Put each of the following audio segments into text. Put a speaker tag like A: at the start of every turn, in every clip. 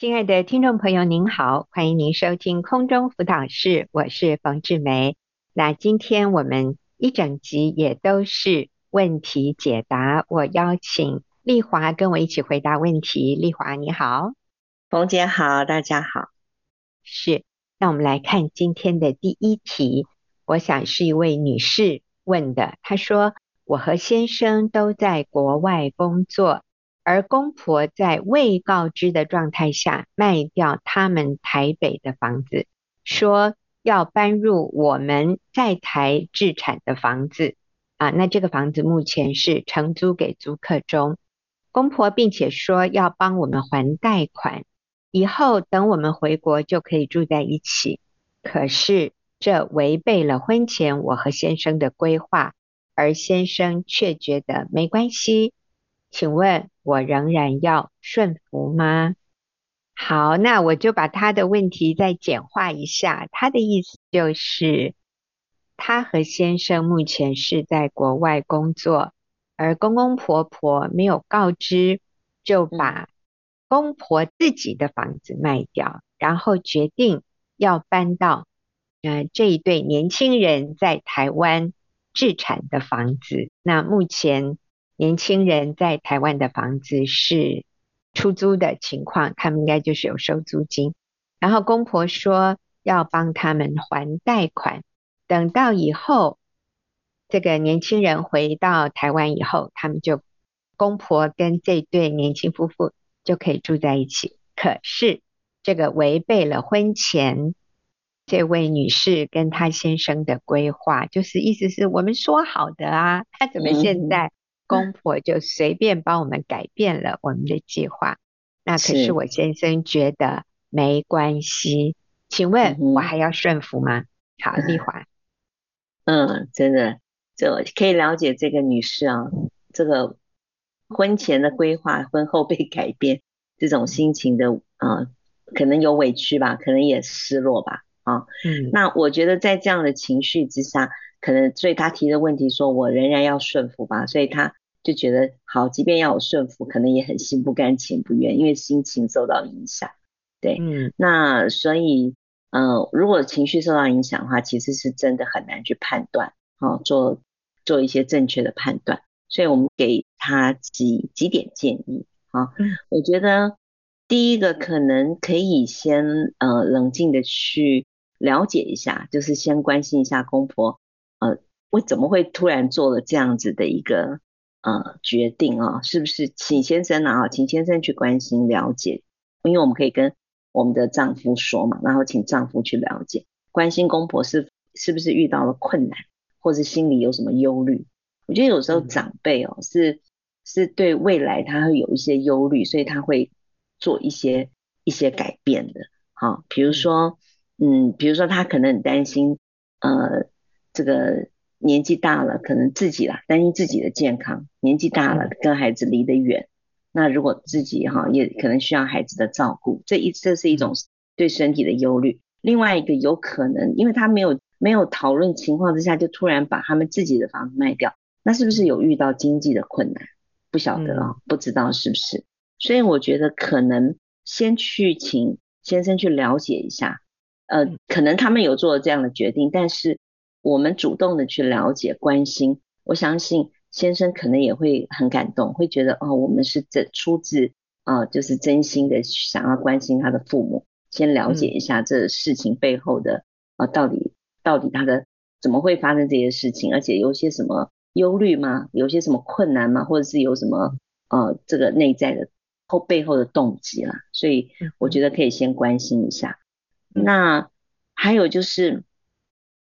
A: 亲爱的听众朋友，您好，欢迎您收听空中辅导室，我是冯志梅。那今天我们一整集也都是问题解答，我邀请丽华跟我一起回答问题。丽华你好，
B: 冯姐好，大家好。
A: 是，那我们来看今天的第一题，我想是一位女士问的，她说：“我和先生都在国外工作。”而公婆在未告知的状态下卖掉他们台北的房子，说要搬入我们在台置产的房子啊，那这个房子目前是承租给租客中。公婆并且说要帮我们还贷款，以后等我们回国就可以住在一起。可是这违背了婚前我和先生的规划，而先生却觉得没关系。请问，我仍然要顺服吗？好，那我就把他的问题再简化一下。他的意思就是，他和先生目前是在国外工作，而公公婆婆没有告知，就把公婆自己的房子卖掉，然后决定要搬到呃这一对年轻人在台湾置产的房子。那目前。年轻人在台湾的房子是出租的情况，他们应该就是有收租金。然后公婆说要帮他们还贷款，等到以后这个年轻人回到台湾以后，他们就公婆跟这对年轻夫妇就可以住在一起。可是这个违背了婚前这位女士跟她先生的规划，就是意思是我们说好的啊，他怎么现在？公婆就随便帮我们改变了我们的计划，那可是我先生觉得没关系。请问我还要顺服吗？好，丽华。
B: 嗯，真的，这可以了解这个女士啊，这个婚前的规划，婚后被改变，这种心情的啊，可能有委屈吧，可能也失落吧，啊，嗯，那我觉得在这样的情绪之下，可能所以他提的问题说，我仍然要顺服吧，所以他。就觉得好，即便要我顺服，可能也很心不甘情不愿，因为心情受到影响。对，嗯，那所以，呃，如果情绪受到影响的话，其实是真的很难去判断，哦，做做一些正确的判断。所以我们给他几几点建议，啊，嗯，我觉得第一个可能可以先呃冷静的去了解一下，就是先关心一下公婆，呃，我怎么会突然做了这样子的一个。呃，决定啊，是不是请先生啊，请先生去关心了解，因为我们可以跟我们的丈夫说嘛，然后请丈夫去了解，关心公婆是是不是遇到了困难，或是心里有什么忧虑。我觉得有时候长辈哦，是是对未来他会有一些忧虑，所以他会做一些一些改变的。好，比如说，嗯，比如说他可能很担心，呃，这个。年纪大了，可能自己啦，担心自己的健康。年纪大了，跟孩子离得远，那如果自己哈也可能需要孩子的照顾，这一这是一种对身体的忧虑。另外一个有可能，因为他没有没有讨论情况之下，就突然把他们自己的房子卖掉，那是不是有遇到经济的困难？不晓得啊，不知道是不是。所以我觉得可能先去请先生去了解一下，呃，可能他们有做了这样的决定，但是。我们主动的去了解、关心，我相信先生可能也会很感动，会觉得哦，我们是这出自啊、呃，就是真心的想要关心他的父母，先了解一下这事情背后的啊、呃，到底到底他的怎么会发生这些事情，而且有些什么忧虑吗？有些什么困难吗？或者是有什么呃，这个内在的后背后的动机啦？所以我觉得可以先关心一下。那还有就是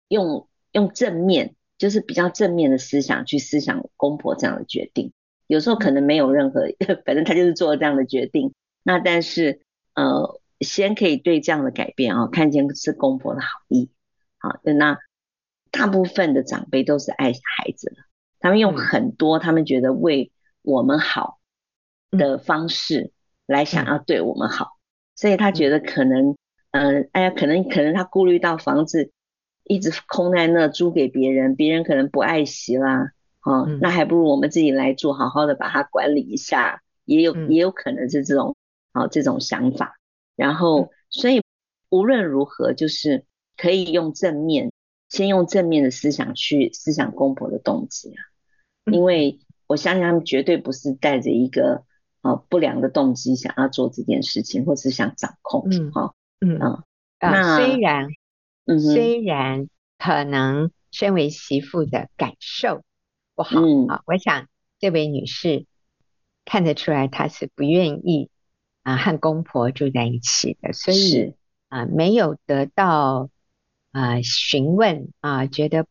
B: 用。用正面，就是比较正面的思想去思想公婆这样的决定，有时候可能没有任何，反正他就是做了这样的决定。那但是呃，先可以对这样的改变啊，看见是公婆的好意。好，那大部分的长辈都是爱孩子的，他们用很多他们觉得为我们好的方式来想要对我们好，所以他觉得可能，嗯、呃，哎呀，可能可能他顾虑到房子。一直空在那租给别人，别人可能不爱惜啦，哦，嗯、那还不如我们自己来住，好好的把它管理一下，也有、嗯、也有可能是这种，好、哦、这种想法。然后所以无论如何，就是可以用正面，先用正面的思想去思想公婆的动机啊，因为。我相信他们绝对不是带着一个呃不良的动机想要做这件事情，或是想掌控，嗯，哈，
A: 嗯。啊，那虽然，嗯，虽然可能身为媳妇的感受不好啊，我想这位女士。看得出来，她是不愿意啊和公婆住在一起的，所以啊没有得到啊询问啊，觉得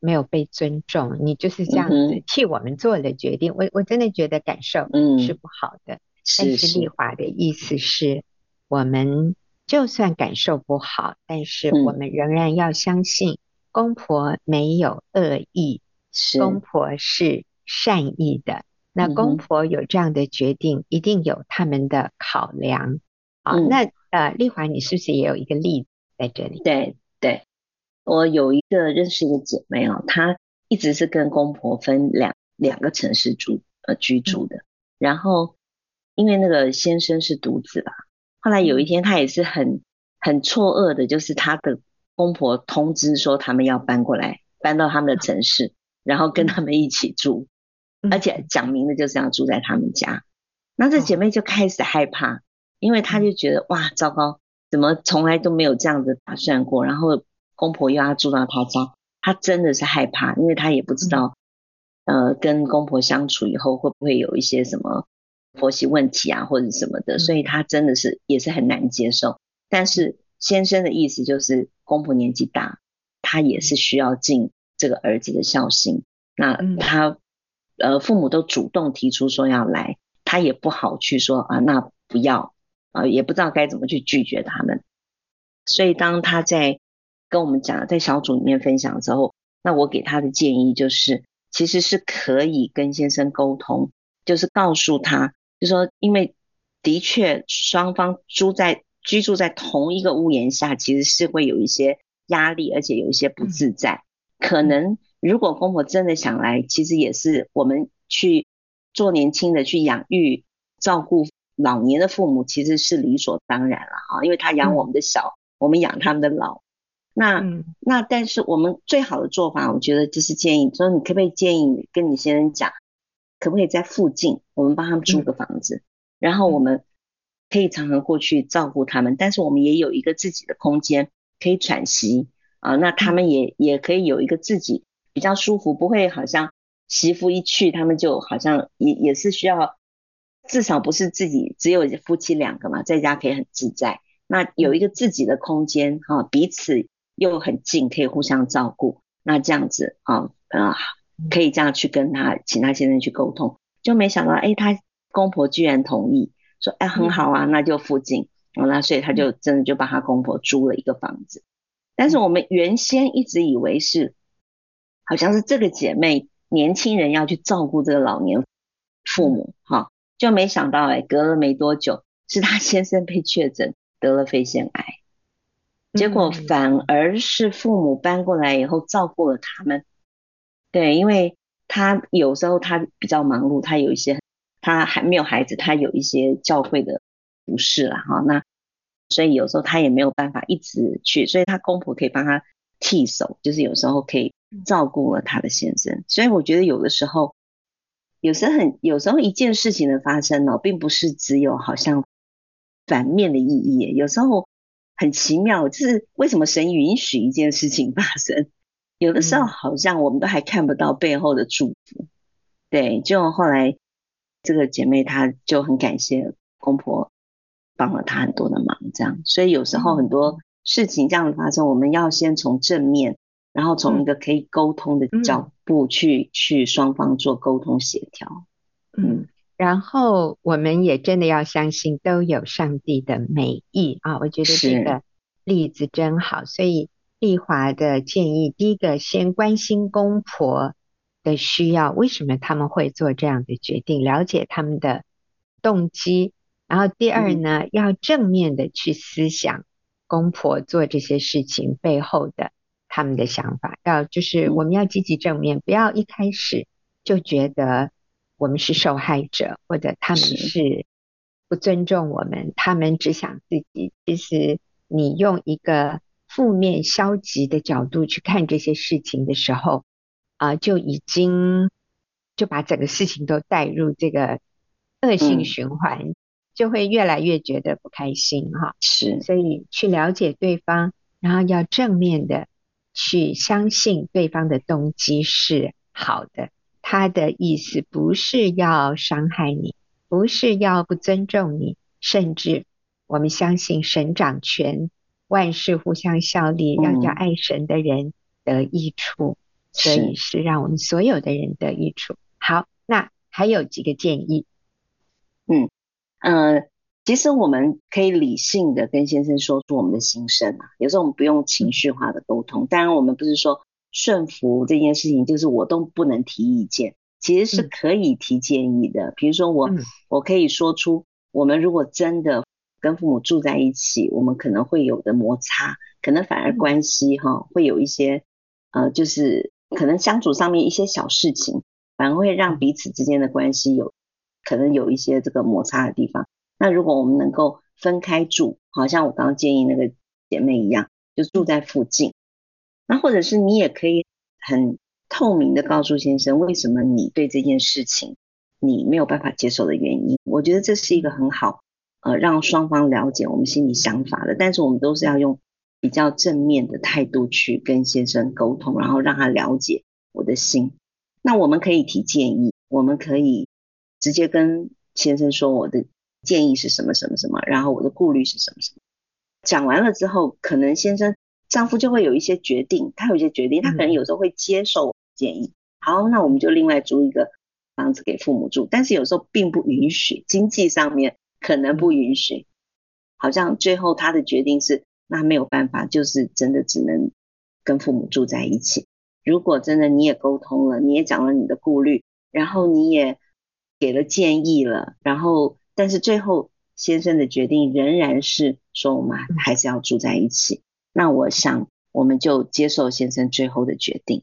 A: 没有被尊重。你就是这样子替我们做了决定，我我真的觉得感受是不好的。但是丽华的意思是，我们就算感受不好，但是我们仍然要相信公婆没有恶意，公婆是善意的。那公婆有这样的决定，嗯、一定有他们的考量。啊、嗯，那呃，丽华，你是不是也有一个例子在这里？
B: 对对，我有一个认识一个姐妹哦，她一直是跟公婆分两两个城市住呃居住的。嗯、然后因为那个先生是独子吧，后来有一天她也是很很错愕的，就是她的公婆通知说他们要搬过来，搬到他们的城市，嗯、然后跟他们一起住。而且讲明了就是要住在他们家，那这姐妹就开始害怕，因为她就觉得哇，糟糕，怎么从来都没有这样子打算过？然后公婆又要住到她家，她真的是害怕，因为她也不知道，呃，跟公婆相处以后会不会有一些什么婆媳问题啊，或者什么的，所以他真的是也是很难接受。但是先生的意思就是，公婆年纪大，他也是需要尽这个儿子的孝心，那他。呃，父母都主动提出说要来，他也不好去说啊，那不要啊，也不知道该怎么去拒绝他们。所以当他在跟我们讲，在小组里面分享的时候，那我给他的建议就是，其实是可以跟先生沟通，就是告诉他，就说因为的确双方住在居住在同一个屋檐下，其实是会有一些压力，而且有一些不自在，可能。如果公婆真的想来，其实也是我们去做年轻的去养育、照顾老年的父母，其实是理所当然了哈，因为他养我们的小，嗯、我们养他们的老。那、嗯、那但是我们最好的做法，我觉得就是建议说，你可不可以建议跟你先生讲，可不可以在附近，我们帮他们租个房子，嗯、然后我们可以常常过去照顾他们，但是我们也有一个自己的空间可以喘息啊，那他们也也可以有一个自己。比较舒服，不会好像媳妇一去，他们就好像也也是需要，至少不是自己只有夫妻两个嘛，在家可以很自在。那有一个自己的空间哈，彼此又很近，可以互相照顾。那这样子啊，呃，可以这样去跟他，请他先生去沟通。就没想到，哎，他公婆居然同意，说，哎，很好啊，那就附近。那所以他就真的就帮他公婆租了一个房子。但是我们原先一直以为是。好像是这个姐妹年轻人要去照顾这个老年父母哈，就没想到哎，隔了没多久，是他先生被确诊得了肺腺癌，结果反而是父母搬过来以后照顾了他们。对，因为他有时候他比较忙碌，他有一些他还没有孩子，他有一些教会的服事了哈，那所以有时候他也没有办法一直去，所以他公婆可以帮他替手，就是有时候可以。照顾了他的先生，所以我觉得有的时候，有时候很，有时候一件事情的发生呢，并不是只有好像反面的意义，有时候很奇妙，就是为什么神允许一件事情发生，有的时候好像我们都还看不到背后的祝福。对，就后来这个姐妹她就很感谢公婆帮了她很多的忙，这样，所以有时候很多事情这样的发生，我们要先从正面。然后从一个可以沟通的角度去、嗯、去双方做沟通协调，
A: 嗯，然后我们也真的要相信都有上帝的美意啊！我觉得这个例子真好，所以丽华的建议，第一个先关心公婆的需要，为什么他们会做这样的决定，了解他们的动机，然后第二呢，嗯、要正面的去思想公婆做这些事情背后的。他们的想法要就是我们要积极正面，不要一开始就觉得我们是受害者，或者他们是不尊重我们，他们只想自己。其实你用一个负面消极的角度去看这些事情的时候，啊、呃，就已经就把整个事情都带入这个恶性循环，嗯、就会越来越觉得不开心哈。
B: 是，
A: 所以去了解对方，然后要正面的去相信对方的动机是好的，他的意思不是要伤害你，不是要不尊重你，甚至我们相信神掌权。万事互相效力，让叫爱神的人得益处，嗯、所以是让我们所有的人得益处。好，那还有几个建议。
B: 嗯嗯、呃，其实我们可以理性的跟先生说出我们的心声啊。有时候我们不用情绪化的沟通。当然，我们不是说顺服这件事情，就是我都不能提意见，其实是可以提建议的。嗯、比如说我，我我可以说出，我们如果真的。跟父母住在一起，我们可能会有的摩擦，可能反而关系哈会有一些呃，就是可能相处上面一些小事情，反而会让彼此之间的关系有可能有一些这个摩擦的地方。那如果我们能够分开住，好像我刚刚建议那个姐妹一样，就住在附近，那或者是你也可以很透明的告诉先生，为什么你对这件事情你没有办法接受的原因。我觉得这是一个很好。呃，让双方了解我们心里想法的，但是我们都是要用比较正面的态度去跟先生沟通，然后让他了解我的心。那我们可以提建议，我们可以直接跟先生说我的建议是什么什么什么，然后我的顾虑是什么什么。讲完了之后，可能先生丈夫就会有一些决定，他有一些决定，他可能有时候会接受建议。好，那我们就另外租一个房子给父母住，但是有时候并不允许，经济上面。可能不允许，好像最后他的决定是，那没有办法，就是真的只能跟父母住在一起。如果真的你也沟通了，你也讲了你的顾虑，然后你也给了建议了，然后但是最后先生的决定仍然是说我们还是要住在一起，那我想我们就接受先生最后的决定。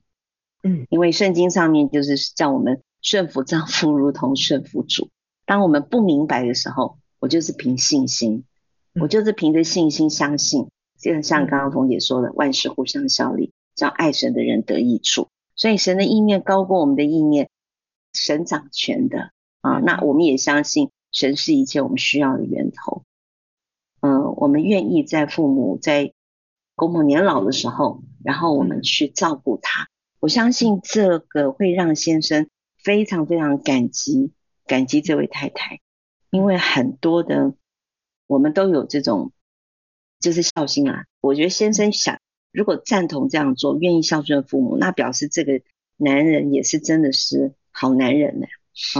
B: 嗯，因为圣经上面就是叫我们顺服丈夫如同顺服主。当我们不明白的时候，我就是凭信心，我就是凭着信心相信，就像刚刚冯姐说的，万事互相效力，叫爱神的人得益处。所以神的意念高过我们的意念，神掌权的啊。那我们也相信神是一切我们需要的源头。嗯、呃，我们愿意在父母在公婆年老的时候，然后我们去照顾他。我相信这个会让先生非常非常感激，感激这位太太。因为很多的，我们都有这种，就是孝心啊。我觉得先生想，如果赞同这样做，愿意孝顺父母，那表示这个男人也是真的是好男人呢。
A: 是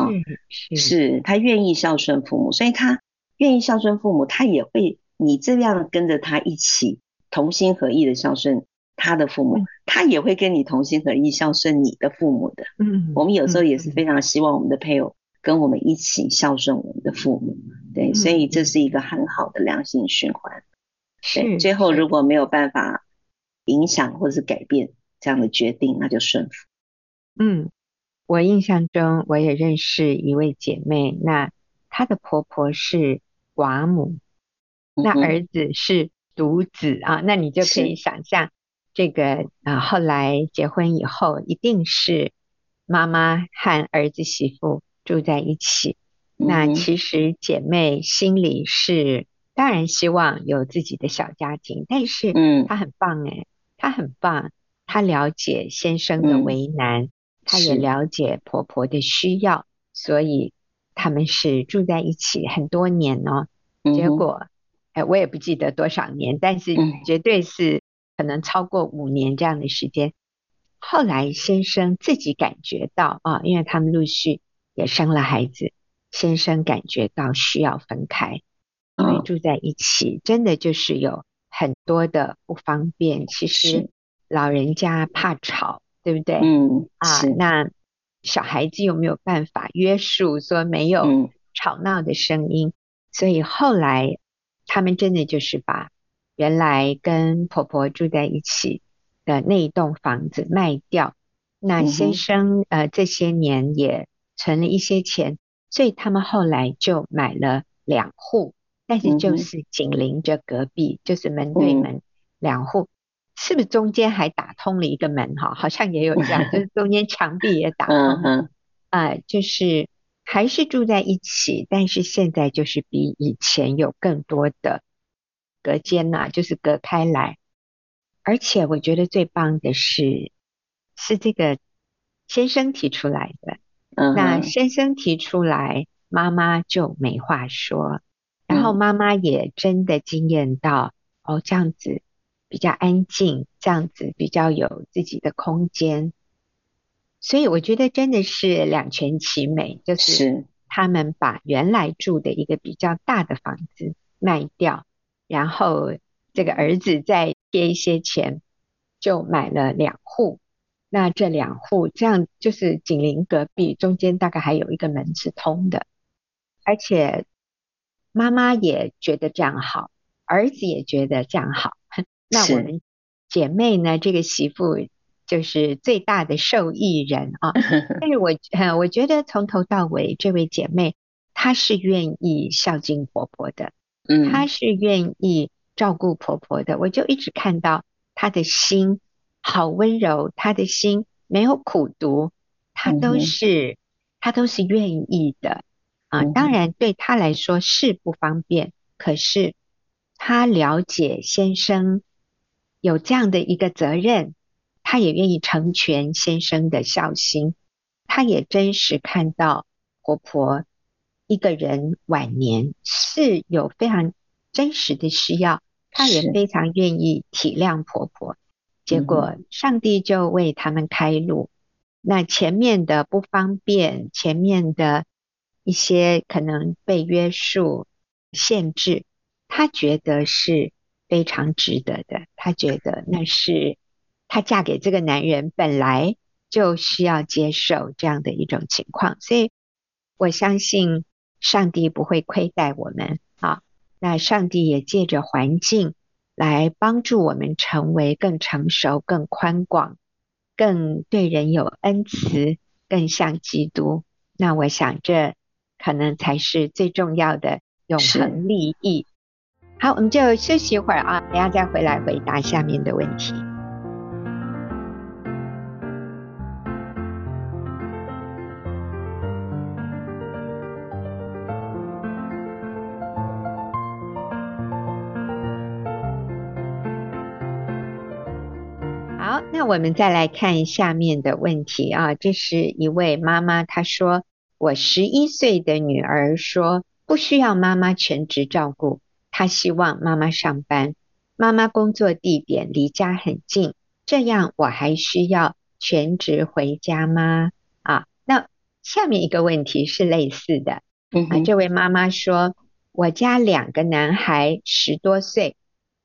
A: 是，
B: 是他愿意孝顺父母，所以他愿意孝顺父母，他也会你这样跟着他一起同心合意的孝顺他的父母，嗯、他也会跟你同心合意孝顺你的父母的。嗯，我们有时候也是非常希望我们的配偶。跟我们一起孝顺我们的父母，对，所以这是一个很好的良性循环。对，最后如果没有办法影响或者是改变这样的决定，那就顺服。
A: 嗯，我印象中我也认识一位姐妹，那她的婆婆是寡母，那儿子是独子啊，那你就可以想象这个啊，后来结婚以后，一定是妈妈和儿子媳妇。住在一起，那其实姐妹心里是当然希望有自己的小家庭，但是嗯，她很棒诶，她很棒，她了解先生的为难，她也了解婆婆的需要，所以他们是住在一起很多年哦。结果哎，我也不记得多少年，但是绝对是可能超过五年这样的时间。后来先生自己感觉到啊，因为他们陆续。也生了孩子，先生感觉到需要分开，因为住在一起真的就是有很多的不方便。其实老人家怕吵，对不对？嗯啊，那小孩子有没有办法约束说没有吵闹的声音？所以后来他们真的就是把原来跟婆婆住在一起的那一栋房子卖掉。那先生、嗯、呃这些年也。存了一些钱，所以他们后来就买了两户，但是就是紧邻着隔壁，嗯、就是门对门两户，嗯、是不是中间还打通了一个门哈？好像也有这样，就是中间墙壁也打通了，啊、就是还是住在一起，但是现在就是比以前有更多的隔间呐、啊，就是隔开来，而且我觉得最棒的是，是这个先生提出来的。嗯、那先生提出来，妈妈就没话说，然后妈妈也真的惊艳到，嗯、哦，这样子比较安静，这样子比较有自己的空间，所以我觉得真的是两全其美，就是。他们把原来住的一个比较大的房子卖掉，然后这个儿子再贴一些钱，就买了两户。那这两户这样就是紧邻隔壁，中间大概还有一个门是通的，而且妈妈也觉得这样好，儿子也觉得这样好。那我们姐妹呢？这个媳妇就是最大的受益人啊。但是我我觉得从头到尾，这位姐妹她是愿意孝敬婆婆的，嗯，她是愿意照顾婆婆的。我就一直看到她的心。好温柔，他的心没有苦毒，他都是、嗯、他都是愿意的啊。当然对他来说是不方便，可是他了解先生有这样的一个责任，他也愿意成全先生的孝心。他也真实看到婆婆一个人晚年是有非常真实的需要，他也非常愿意体谅婆婆。结果，上帝就为他们开路。那前面的不方便，前面的一些可能被约束、限制，他觉得是非常值得的。他觉得那是他嫁给这个男人本来就需要接受这样的一种情况。所以，我相信上帝不会亏待我们啊。那上帝也借着环境。来帮助我们成为更成熟、更宽广、更对人有恩慈、更像基督。那我想，这可能才是最重要的永恒利益。好，我们就休息一会儿啊，等下再回来回答下面的问题。那我们再来看下面的问题啊，这是一位妈妈，她说：“我十一岁的女儿说不需要妈妈全职照顾，她希望妈妈上班，妈妈工作地点离家很近，这样我还需要全职回家吗？”啊，那下面一个问题是类似的，啊，这位妈妈说：“我家两个男孩十多岁，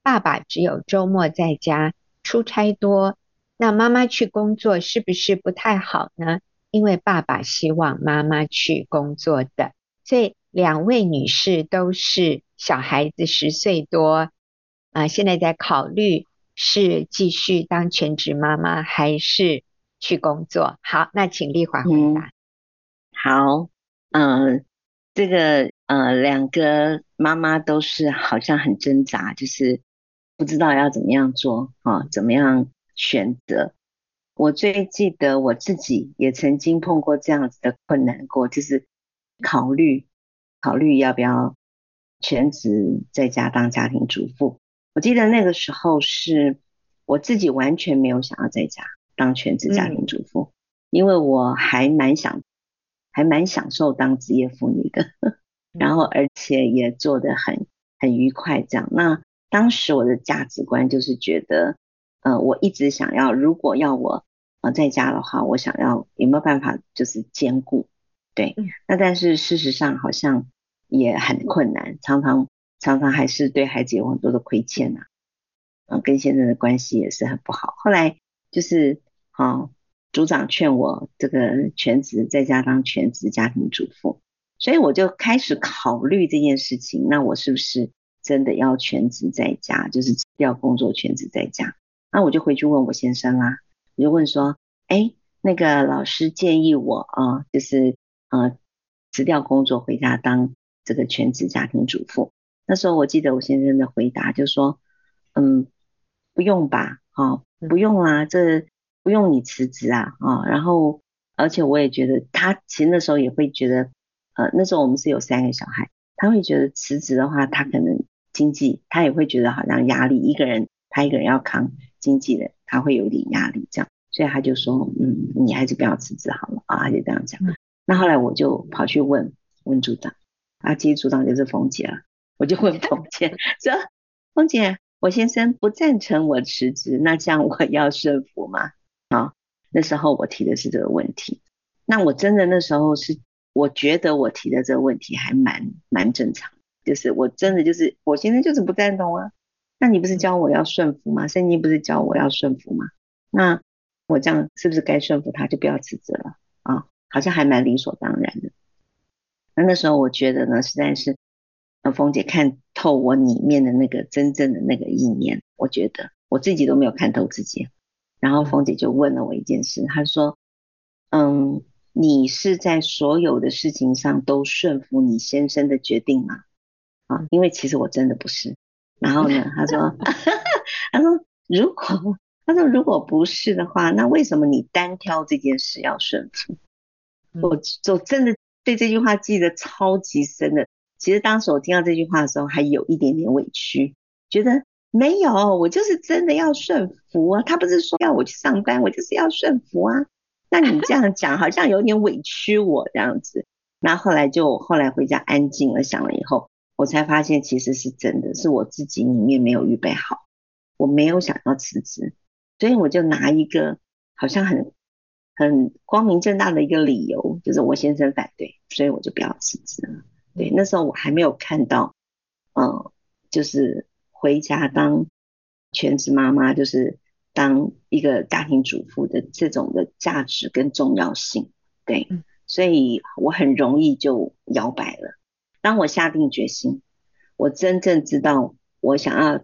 A: 爸爸只有周末在家，出差多。”那妈妈去工作是不是不太好呢？因为爸爸希望妈妈去工作的，所以两位女士都是小孩子十岁多啊，呃，现在在考虑是继续当全职妈妈还是去工作。好，那请丽华回答。
B: 嗯、好，嗯、呃，这个呃，两个妈妈都是好像很挣扎，就是不知道要怎么样做啊，怎么样。选择，我最记得我自己也曾经碰过这样子的困难过，就是考虑考虑要不要全职在家当家庭主妇。我记得那个时候是我自己完全没有想要在家当全职家庭主妇，嗯、因为我还蛮想还蛮享受当职业妇女的，然后而且也做得很很愉快这样。那当时我的价值观就是觉得。呃，我一直想要，如果要我呃在家的话，我想要有没有办法就是兼顾，对，嗯、那但是事实上好像也很困难，常常常常还是对孩子有很多的亏欠呐、啊，嗯、呃，跟先生的关系也是很不好。后来就是啊、呃，组长劝我这个全职在家当全职家庭主妇，所以我就开始考虑这件事情，那我是不是真的要全职在家，就是要工作全职在家？那我就回去问我先生啦，我就问说，哎，那个老师建议我啊，就是呃辞掉工作回家当这个全职家庭主妇。那时候我记得我先生的回答就说，嗯，不用吧，哦，不用啊，这不用你辞职啊，啊、哦，然后而且我也觉得他其实那时候也会觉得，呃，那时候我们是有三个小孩，他会觉得辞职的话，他可能经济他也会觉得好像压力，一个人他一个人要扛经纪人，他会有点压力这样，所以他就说，嗯，你还是不要辞职好了啊，他就这样讲。那后来我就跑去问问组长，啊，其实组长就是冯姐了。我就问冯姐 说：“冯姐，我先生不赞成我辞职，那这样我要顺服吗？”啊，那时候我提的是这个问题。那我真的那时候是，我觉得我提的这个问题还蛮蛮正常，就是我真的就是我先生就是不赞同啊。那你不是教我要顺服吗？圣经不是教我要顺服吗？那我这样是不是该顺服他，就不要辞职了啊？好像还蛮理所当然的。那那时候我觉得呢，实在是。冯姐看透我里面的那个真正的那个意念，我觉得我自己都没有看透自己。然后冯姐就问了我一件事，她说：“嗯，你是在所有的事情上都顺服你先生的决定吗？”啊，因为其实我真的不是。然后呢，他说：“ 他说如果他说如果不是的话，那为什么你单挑这件事要顺服？”我就真的对这句话记得超级深的。其实当时我听到这句话的时候，还有一点点委屈，觉得没有，我就是真的要顺服啊。他不是说要我去上班，我就是要顺服啊。那你这样讲，好像有点委屈我这样子。那后来就后来回家安静了，想了以后，我才发现其实是真的，是我自己里面没有预备好，我没有想要辞职，所以我就拿一个好像很很光明正大的一个理由，就是我先生反对，所以我就不要辞职了。对，那时候我还没有看到，嗯，就是回家当全职妈妈，就是当一个家庭主妇的这种的价值跟重要性。对，所以我很容易就摇摆了。当我下定决心，我真正知道我想要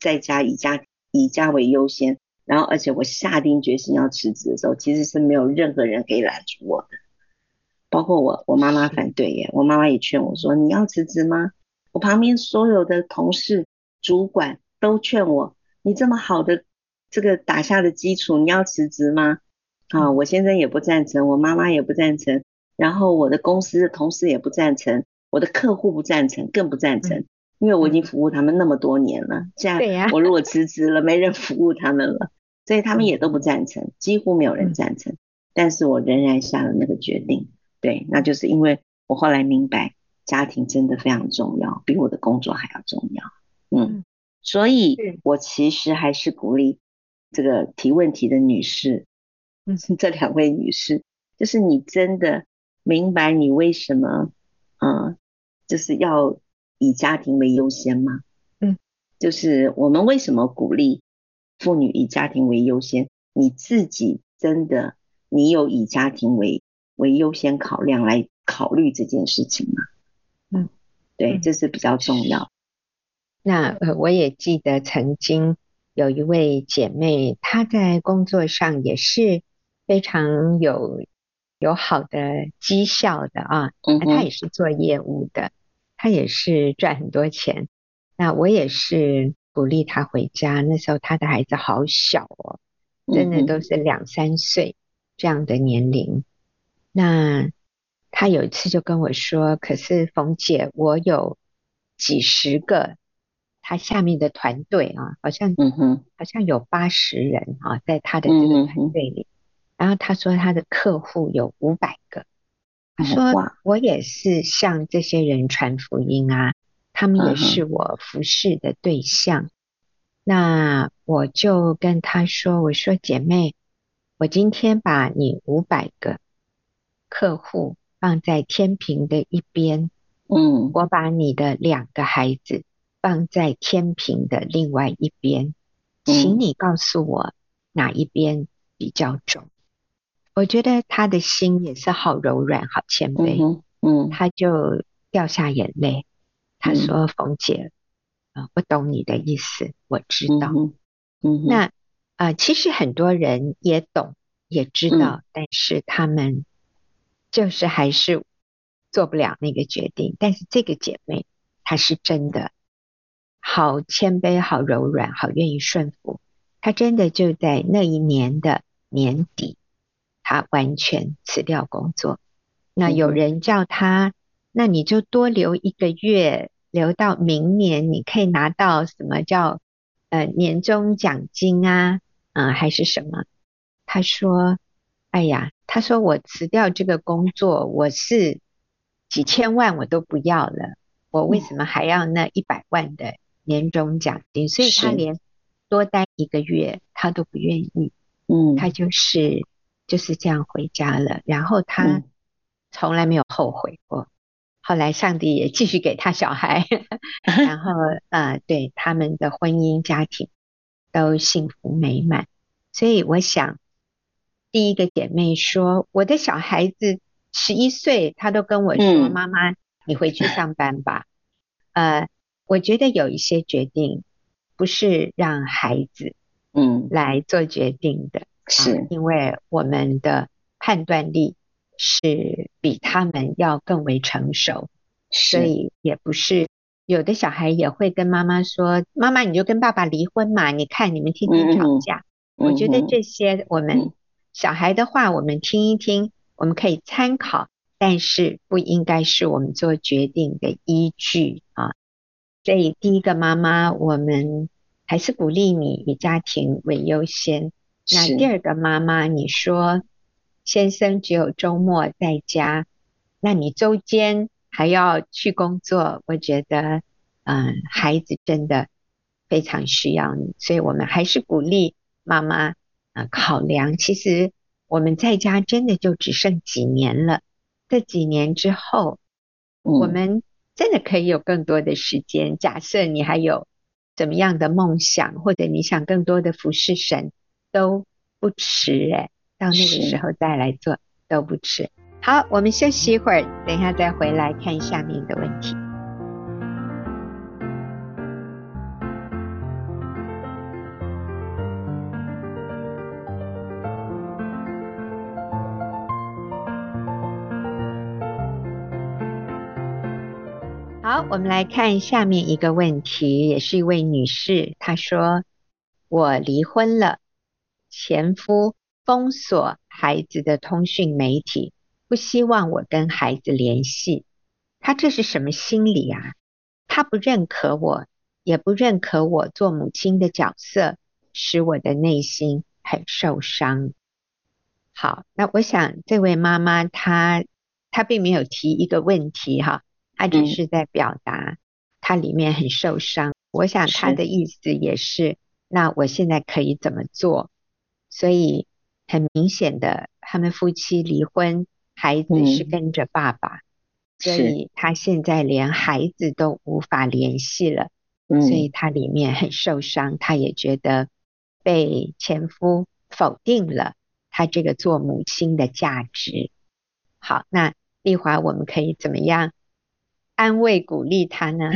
B: 在家以家以家为优先，然后而且我下定决心要辞职的时候，其实是没有任何人可以拦住我的。包括我，我妈妈反对耶。我妈妈也劝我说：“你要辞职吗？”我旁边所有的同事、主管都劝我：“你这么好的这个打下的基础，你要辞职吗？”啊，我先生也不赞成，我妈妈也不赞成，然后我的公司同事也不赞成，我的客户不赞成，更不赞成，因为我已经服务他们那么多年了。现在我如果辞职了，没人服务他们了，所以他们也都不赞成，几乎没有人赞成。但是我仍然下了那个决定。对，那就是因为我后来明白，家庭真的非常重要，比我的工作还要重要。嗯，所以我其实还是鼓励这个提问题的女士，嗯，这两位女士，就是你真的明白你为什么，嗯，就是要以家庭为优先吗？嗯，就是我们为什么鼓励妇女以家庭为优先？你自己真的，你有以家庭为为优先考量来考虑这件事情吗？嗯，对，这是比较重要。
A: 那呃，我也记得曾经有一位姐妹，她在工作上也是非常有有好的绩效的啊，嗯，她也是做业务的，她也是赚很多钱。那我也是鼓励他回家，那时候他的孩子好小哦，真的都是两三岁这样的年龄。那他有一次就跟我说：“可是冯姐，我有几十个他下面的团队啊，好像好像有八十人啊，在他的这个团队里。然后他说他的客户有五百个，他说我也是向这些人传福音啊，他们也是我服侍的对象。那我就跟他说：我说姐妹，我今天把你五百个。”客户放在天平的一边，嗯，我把你的两个孩子放在天平的另外一边，请你告诉我哪一边比较重。我觉得他的心也是好柔软、好谦卑，嗯，他就掉下眼泪。他说：“冯姐，啊，我懂你的意思，我知道。嗯，那啊，其实很多人也懂，也知道，但是他们。”就是还是做不了那个决定。但是这个姐妹她是真的好谦卑、好柔软、好愿意顺服。她真的就在那一年的年底，她完全辞掉工作。那有人叫他，那你就多留一个月，留到明年，你可以拿到什么叫呃年终奖金啊？嗯、呃，还是什么？他说：“哎呀，他说我辞掉这个工作，我是几千万我都不要了，我为什么还要那一百万的年终奖金？所以他连多待一个月他都不愿意。嗯，他就是就是这样回家了，然后他从来没有后悔过。后来上帝也继续给他小孩，然后呃，对他们的婚姻家庭都幸福美满。所以我想。”第一个姐妹说：“我的小孩子十一岁，她都跟我说，嗯、妈妈，你回去上班吧。”呃，我觉得有一些决定不是让孩子嗯来做决定的，是、嗯、因为我们的判断力是比他们要更为成熟，所以也不是有的小孩也会跟妈妈说：“妈妈，你就跟爸爸离婚嘛，你看你们天天吵架。嗯”我觉得这些我们、嗯。小孩的话，我们听一听，我们可以参考，但是不应该是我们做决定的依据啊。所以，第一个妈妈，我们还是鼓励你以家庭为优先。那第二个妈妈，你说先生只有周末在家，那你周间还要去工作，我觉得，嗯，孩子真的非常需要你，所以我们还是鼓励妈妈。啊，考量其实我们在家真的就只剩几年了。这几年之后，我们真的可以有更多的时间。假设你还有怎么样的梦想，或者你想更多的服侍神，都不迟哎。到那个时候再来做都不迟。好，我们休息一会儿，等一下再回来看下面的问题。好，我们来看下面一个问题，也是一位女士，她说：“我离婚了，前夫封锁孩子的通讯媒体，不希望我跟孩子联系。他这是什么心理啊？他不认可我，也不认可我做母亲的角色，使我的内心很受伤。”好，那我想这位妈妈她她并没有提一个问题哈。她只是在表达，她里面很受伤。嗯、我想她的意思也是，是，那我现在可以怎么做？所以很明显的，他们夫妻离婚，孩子是跟着爸爸，嗯、所以他现在连孩子都无法联系了，嗯、所以他里面很受伤。他也觉得被前夫否定了他这个做母亲的价值。好，那丽华，我们可以怎么样？安慰鼓励他呢？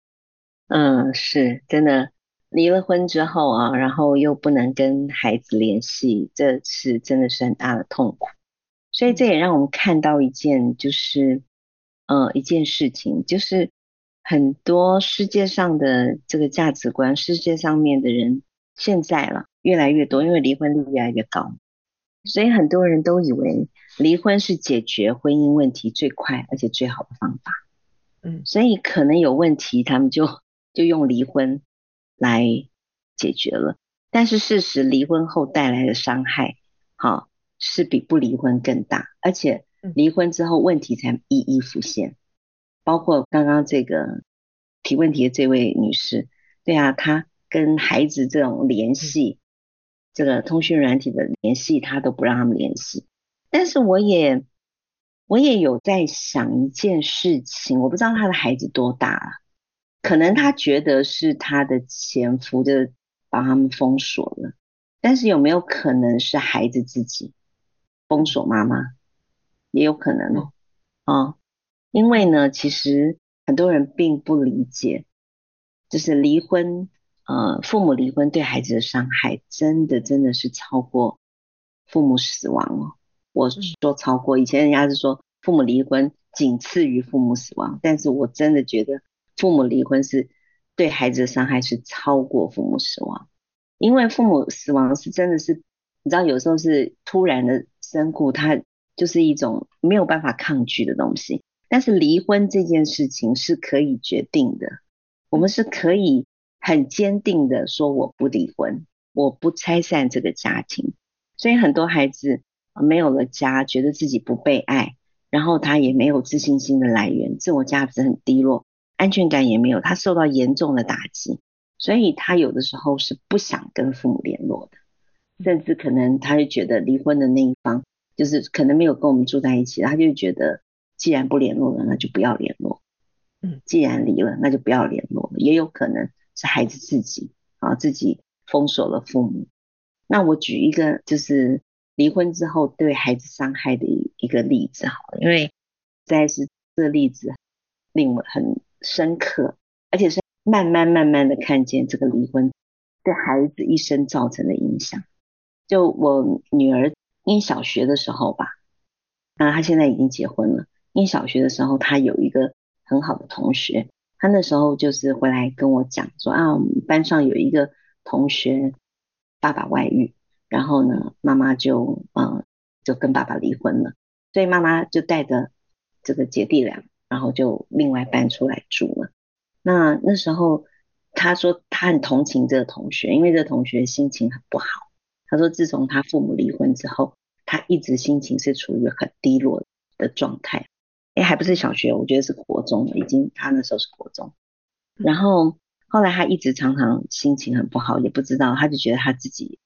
B: 嗯，是真的。离了婚之后啊，然后又不能跟孩子联系，这是真的是很大的痛苦。所以这也让我们看到一件，就是呃一件事情，就是很多世界上的这个价值观，世界上面的人现在了越来越多，因为离婚率越来越高，所以很多人都以为离婚是解决婚姻问题最快而且最好的方法。嗯，所以可能有问题，他们就就用离婚来解决了。但是事实，离婚后带来的伤害，好是比不离婚更大，而且离婚之后问题才一一浮现。包括刚刚这个提问题的这位女士，对啊，她跟孩子这种联系，这个通讯软体的联系，她都不让他们联系。但是我也。我也有在想一件事情，我不知道他的孩子多大了，可能他觉得是他的前夫的把他们封锁了，但是有没有可能是孩子自己封锁妈妈？也有可能哦，啊，因为呢，其实很多人并不理解，就是离婚，呃，父母离婚对孩子的伤害，真的真的是超过父母死亡哦。我说超过，以前人家是说父母离婚仅次于父母死亡，但是我真的觉得父母离婚是对孩子的伤害是超过父母死亡，因为父母死亡是真的是，你知道有时候是突然的身故，它就是一种没有办法抗拒的东西。但是离婚这件事情是可以决定的，我们是可以很坚定的说我不离婚，我不拆散这个家庭。所以很多孩子没有了家，觉得自己不被爱，然后他也没有自信心的来源，自我价值很低落，安全感也没有，他受到严重的打击，所以他有的时候是不想跟父母联络的，甚至可能他就觉得离婚的那一方就是可能没有跟我们住在一起，他就觉得既然不联络了，那就不要联络，嗯，既然离了，那就不要联络了，也有可能是孩子自己啊自己封锁了父母。那我举一个就是离婚之后对孩子伤害的一一个例子好了，因为实在是这个例子令我很深刻，而且是慢慢慢慢的看见这个离婚对孩子一生造成的影响。就我女儿念小学的时候吧，那她现在已经结婚了。念小学的时候，她有一个很好的同学，她那时候就是回来跟我讲说啊，我们班上有一个同学。爸爸外遇，然后呢，妈妈就嗯就跟爸爸离婚了，所以妈妈就带着这个姐弟俩，然后就另外搬出来住了。那那时候他说他很同情这个同学，因为这个同学心情很不好。他说自从他父母离婚之后，他一直心情是处于很低落的状态。哎，还不是小学，我觉得是国中了，已经他那时候是国中，然后。后来他一直常常心情很不好，也不知道，他就觉得他自己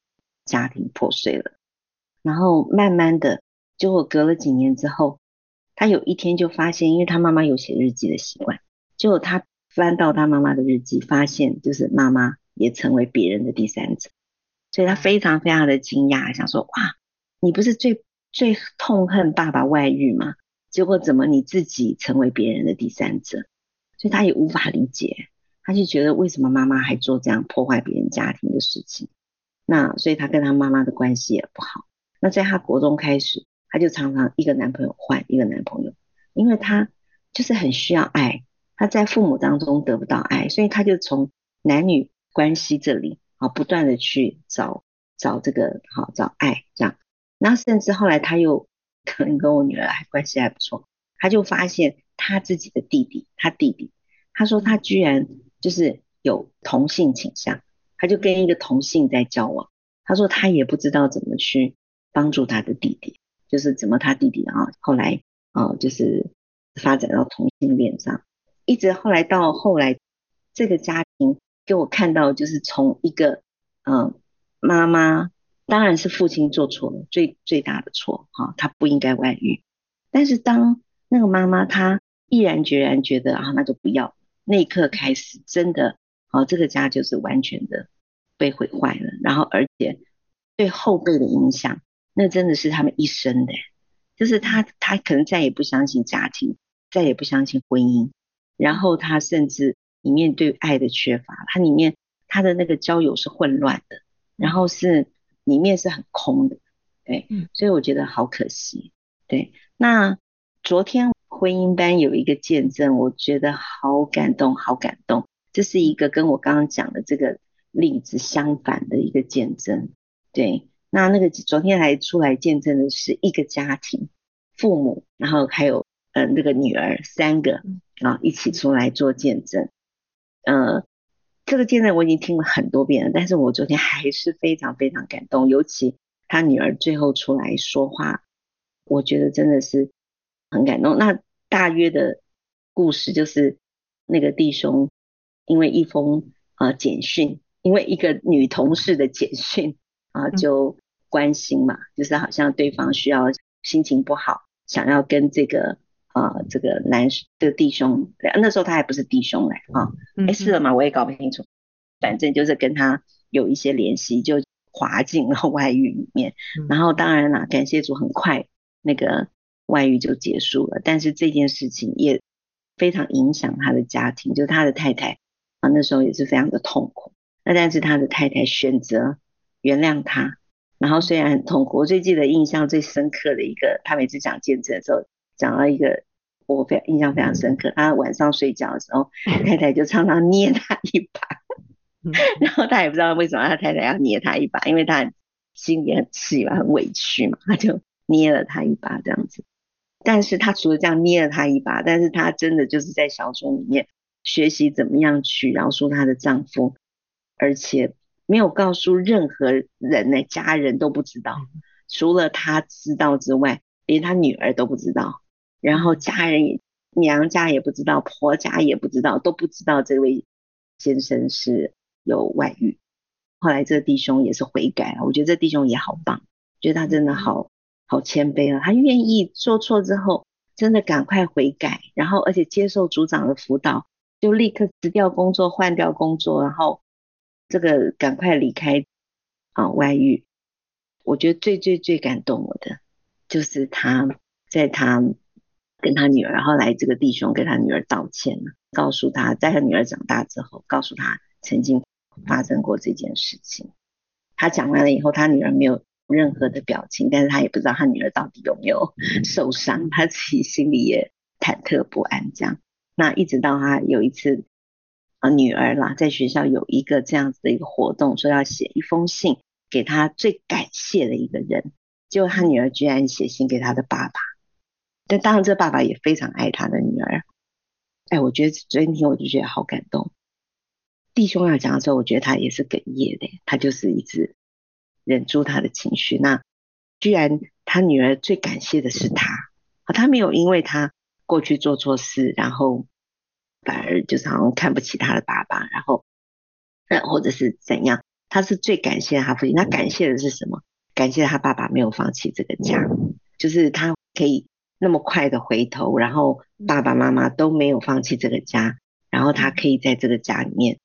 B: 家庭破碎了。然后慢慢的，结果隔了几年之后，他有一天就发现，因为他妈妈有写日记的习惯，结果他翻到他妈妈的日记，发现就是妈妈也成为别人的第三者，所以他非常非常的惊讶，想说：哇，你不是最最痛恨爸爸外遇吗？结果怎么你自己成为别人的第三者？所以他也无法理解。他就觉得为什么妈妈还做这样破坏别人家庭的事情？那所以他跟他妈妈的关系也不好。那在他国中开始，他就常常一个男朋友换一个男朋友，因为他就是很需要爱，他在父母当中得不到爱，所以他就从男女关系这里啊不断的去找找这个好找爱这样。然后甚至后来他又可能跟我女儿还关系还不错，他就发现他自己的弟弟，他弟弟，他说他居然。就是有同性倾向，他就跟一个同性在交往。他说他也不知道怎么去帮助他的弟弟，就是怎么他弟弟啊，后来啊，就是发展到同性恋上，一直后来到后来，这个家庭给我看到，就是从一个嗯妈妈，当然是父亲做错了最最大的错哈，他不应该外遇，但是当那个妈妈她毅然决然觉得啊，那就不要。那一刻开始，真的，啊，这个家就是完全的被毁坏了。然后，而且对后辈的影响，那真的是他们一生的。就是他，他可能再也不相信家庭，再也不相信婚姻。然后他甚至里面对爱的缺乏，他里面他的那个交友是混乱的，然后是里面是很空的。对，所以我觉得好可惜。对，那昨天。婚姻班有一个见证，我觉得好感动，好感动。这是一个跟我刚刚讲的这个例子相反的一个见证。对，那那个昨天还出来见证的是一个家庭，父母，然后还有呃那个女儿三个啊一起出来做见证。呃，这个见证我已经听了很多遍了，但是我昨天还是非常非常感动，尤其他女儿最后出来说话，我觉得真的是很感动。那大约的故事就是那个弟兄因为一封呃简讯，因为一个女同事的简讯啊就关心嘛，就是好像对方需要心情不好，想要跟这个啊这个男这个弟兄，那时候他还不是弟兄嘞啊，哎是了嘛，我也搞不清楚，反正就是跟他有一些联系，就滑进了外遇里面，然后当然啦，感谢主，很快那个。外遇就结束了，但是这件事情也非常影响他的家庭，就是他的太太啊，那时候也是非常的痛苦。那但是他的太太选择原谅他，然后虽然很痛苦，我最记得印象最深刻的一个，他每次讲见证的时候，讲到一个我非常印象非常深刻。他晚上睡觉的时候，太太就常常捏他一把，然后他也不知道为什么他太太要捏他一把，因为他心里很气嘛，很委屈嘛，他就捏了他一把这样子。但是他除了这样捏了他一把，但是他真的就是在小说里面学习怎么样去饶恕她的丈夫，而且没有告诉任何人呢，家人都不知道，除了他知道之外，连他女儿都不知道，然后家人也娘家也不知道，婆家也不知道，都不知道这位先生是有外遇。后来这弟兄也是悔改了，我觉得这弟兄也好棒，觉得他真的好。好谦卑啊，他愿意做错之后，真的赶快悔改，然后而且接受组长的辅导，就立刻辞掉工作，换掉工作，然后这个赶快离开啊外遇。我觉得最最最感动我的，就是他在他跟他女儿，后来这个弟兄跟他女儿道歉了，告诉他在他女儿长大之后，告诉他曾经发生过这件事情。他讲完了以后，他女儿没有。任何的表情，但是他也不知道他女儿到底有没有受伤，他自己心里也忐忑不安。这样，那一直到他有一次啊，女儿啦，在学校有一个这样子的一个活动，说要写一封信给他最感谢的一个人，结果他女儿居然写信给他的爸爸。但当然，这爸爸也非常爱他的女儿。哎，我觉得昨天听我就觉得好感动。弟兄要讲的时候，我觉得他也是哽咽的，他就是一直。忍住他的情绪，那居然他女儿最感谢的是他，他没有因为他过去做错事，然后反而就是好像看不起他的爸爸，然后那或者是怎样，他是最感谢他父亲。他感谢的是什么？感谢他爸爸没有放弃这个家，就是他可以那么快的回头，然后爸爸妈妈都没有放弃这个家，然后他可以在这个家里面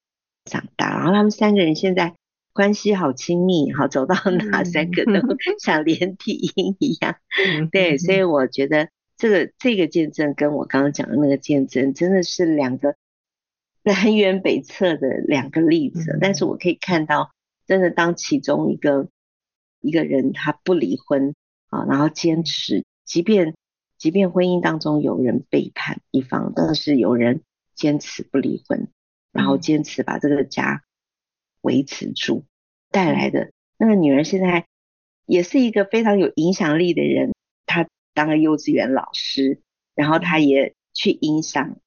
B: 长大，然后他们三个人现在。关系好亲密，好走到哪三个都像连体婴一样。对，所以我觉得这个这个见证跟我刚刚讲的那个见证真的是两个南辕北辙的两个例子。但是我可以看到，真的当其中一个一个人他不离婚啊，然后坚持，即便即便婚姻当中有人背叛一方，但是有人坚持不离婚，然后坚持把这个家。维持住带来的那个女人，现在也是一个非常有影响力的人。她当了幼稚园老师，然后他也去影响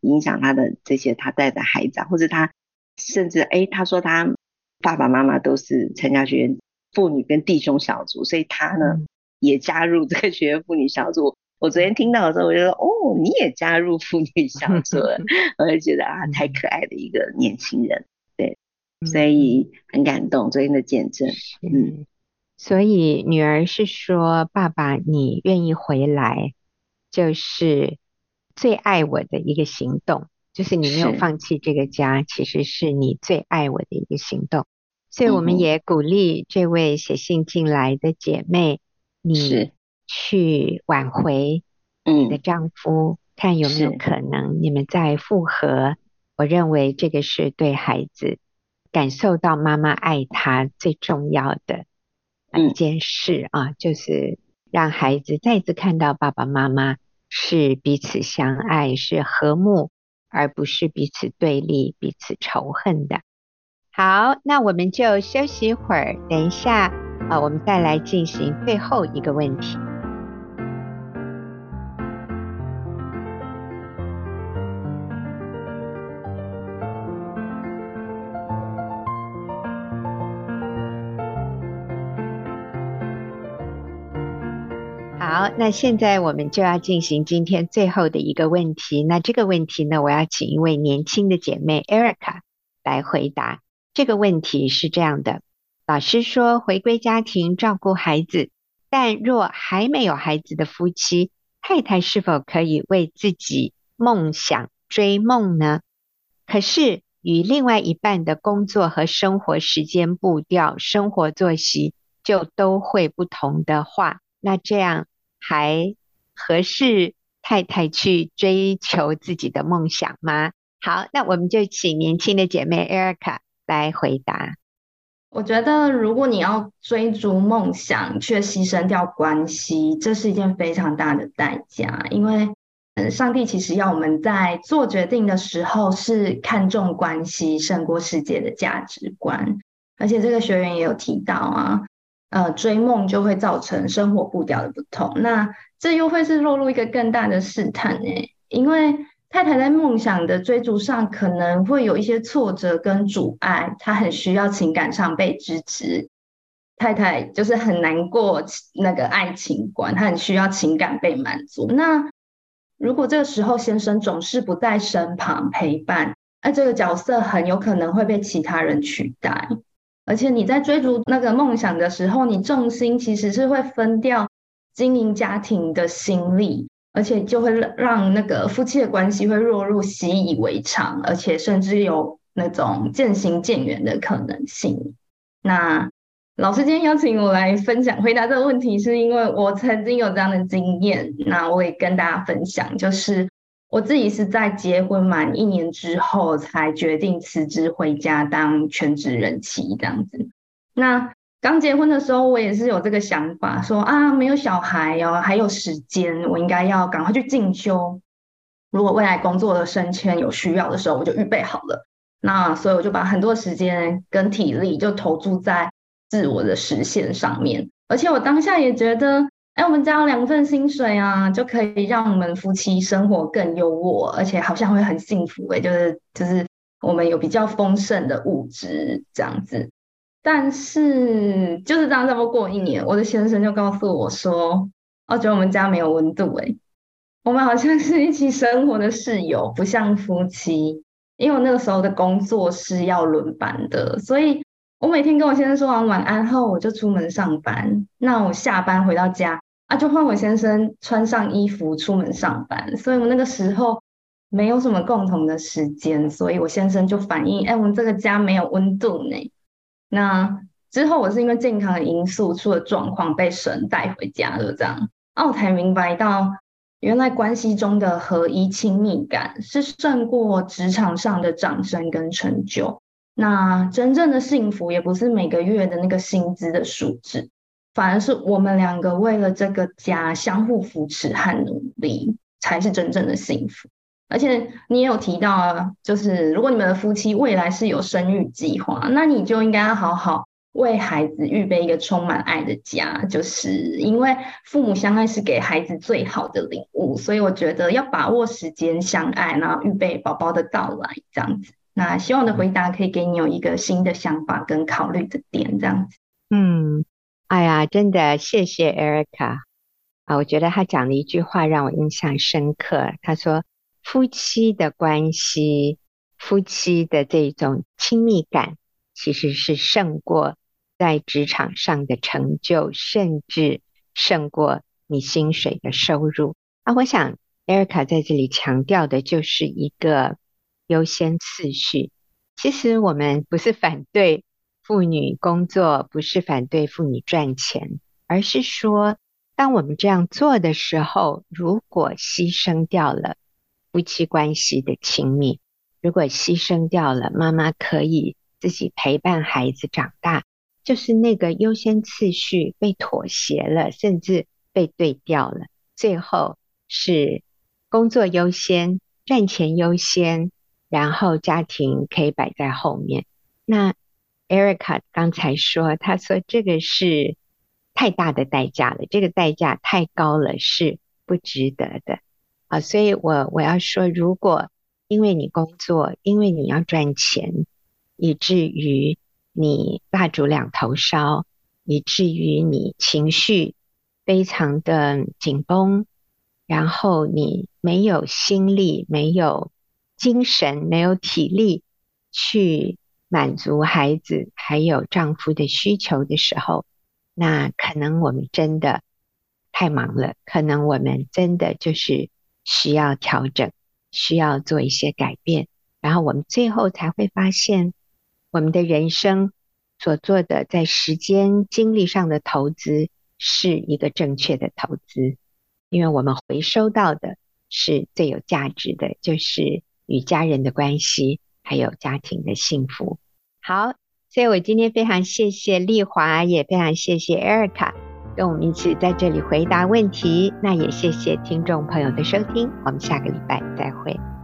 B: 影响他的这些他带的孩子，或者他甚至哎，他说他爸爸妈妈都是参加学员妇女跟弟兄小组，所以他呢也加入这个学员妇女小组。我昨天听到的时候，我就说哦，你也加入妇女小组了，我就觉得啊，太可爱的一个年轻人。对所以很感动，昨天的见证。嗯，
A: 所以女儿是说：“爸爸，你愿意回来，就是最爱我的一个行动。就是你没有放弃这个家，其实是你最爱我的一个行动。”所以我们也鼓励这位写信进来的姐妹，你去挽回你的丈夫，看有没有可能你们再复合。我认为这个是对孩子。感受到妈妈爱他最重要的一件事啊，就是让孩子再次看到爸爸妈妈是彼此相爱，是和睦，而不是彼此对立、彼此仇恨的。好，那我们就休息一会儿，等一下啊，我们再来进行最后一个问题。那现在我们就要进行今天最后的一个问题。那这个问题呢，我要请一位年轻的姐妹 Erica 来回答。这个问题是这样的：老师说，回归家庭照顾孩子，但若还没有孩子的夫妻，太太是否可以为自己梦想追梦呢？可是与另外一半的工作和生活时间步调、生活作息就都会不同的话，那这样。还合适太太去追求自己的梦想吗？好，那我们就请年轻的姐妹 Erica 来回答。
C: 我觉得，如果你要追逐梦想却牺牲掉关系，这是一件非常大的代价。因为嗯，上帝其实要我们在做决定的时候是看重关系胜过世界的价值观，而且这个学员也有提到啊，呃，追梦就会造成生活步调的不同，那这又会是落入一个更大的试探诶，因为太太在梦想的追逐上可能会有一些挫折跟阻碍，她很需要情感上被支持。太太就是很难过那个爱情观，她很需要情感被满足。那如果这个时候先生总是不在身旁陪伴，那这个角色很有可能会被其他人取代。而且你在追逐那个梦想的时候，你重心其实是会分掉经营家庭的心力，而且就会让那个夫妻的关系会落入习以为常，而且甚至有那种渐行渐远的可能性。那。老师今天邀请我来分享回答这个问题，是因为我曾经有这样的经验。那我也跟大家分享，就是我自己是在结婚满一年之后才决定辞职回家当全职人妻这样子。那刚结婚的时候，我也是有这个想法，说啊，没有小孩哦，还有时间，我应该要赶快去进修。如果未来工作的升迁有需要的时候，我就预备好了。那所以我就把很多时间跟体力就投注在。自我的实现上面，而且我当下也觉得，哎，我们家有两份薪水啊，就可以让我们夫妻生活更优渥，而且好像会很幸福哎，就是就是我们有比较丰盛的物质这样子。但是就是这样，差不多过一年，我的先生就告诉我说，哦，觉得我们家没有温度哎，我们好像是一起生活的室友，不像夫妻，因为我那个时候的工作是要轮班的，所以。我每天跟我先生说完晚安后，我就出门上班。那我下班回到家啊，就换我先生穿上衣服出门上班。所以我那个时候没有什么共同的时间，所以我先生就反映：哎，我们这个家没有温度呢。那之后我是因为健康的因素出了状况，被神带回家了，这样。啊，我才明白到，原来关系中的合一亲密感是胜过职场上的掌声跟成就。那真正的幸福也不是每个月的那个薪资的数字，反而是我们两个为了这个家相互扶持和努力，才是真正的幸福。而且你也有提到啊，就是如果你们的夫妻未来是有生育计划，那你就应该要好好为孩子预备一个充满爱的家，就是因为父母相爱是给孩子最好的礼物，所以我觉得要把握时间相爱，然后预备宝宝的到来，这样子。那希望的回答可以给你有一个新的想法跟考虑的点，这样子。
A: 嗯，哎呀，真的谢谢 Erica 啊！我觉得他讲了一句话让我印象深刻。他说：“夫妻的关系，夫妻的这种亲密感，其实是胜过在职场上的成就，甚至胜过你薪水的收入。”啊，我想 Erica 在这里强调的就是一个。优先次序，其实我们不是反对妇女工作，不是反对妇女赚钱，而是说，当我们这样做的时候，如果牺牲掉了夫妻关系的亲密，如果牺牲掉了妈妈可以自己陪伴孩子长大，就是那个优先次序被妥协了，甚至被对调了，最后是工作优先，赚钱优先。然后家庭可以摆在后面。那 Erica 刚才说，他说这个是太大的代价了，这个代价太高了，是不值得的啊。所以我我要说，如果因为你工作，因为你要赚钱，以至于你蜡烛两头烧，以至于你情绪非常的紧绷，然后你没有心力，没有。精神没有体力去满足孩子还有丈夫的需求的时候，那可能我们真的太忙了，可能我们真的就是需要调整，需要做一些改变，然后我们最后才会发现，我们的人生所做的在时间精力上的投资是一个正确的投资，因为我们回收到的是最有价值的，就是。与家人的关系，还有家庭的幸福。好，所以我今天非常谢谢丽华，也非常谢谢 Erica，跟我们一起在这里回答问题。那也谢谢听众朋友的收听，我们下个礼拜再会。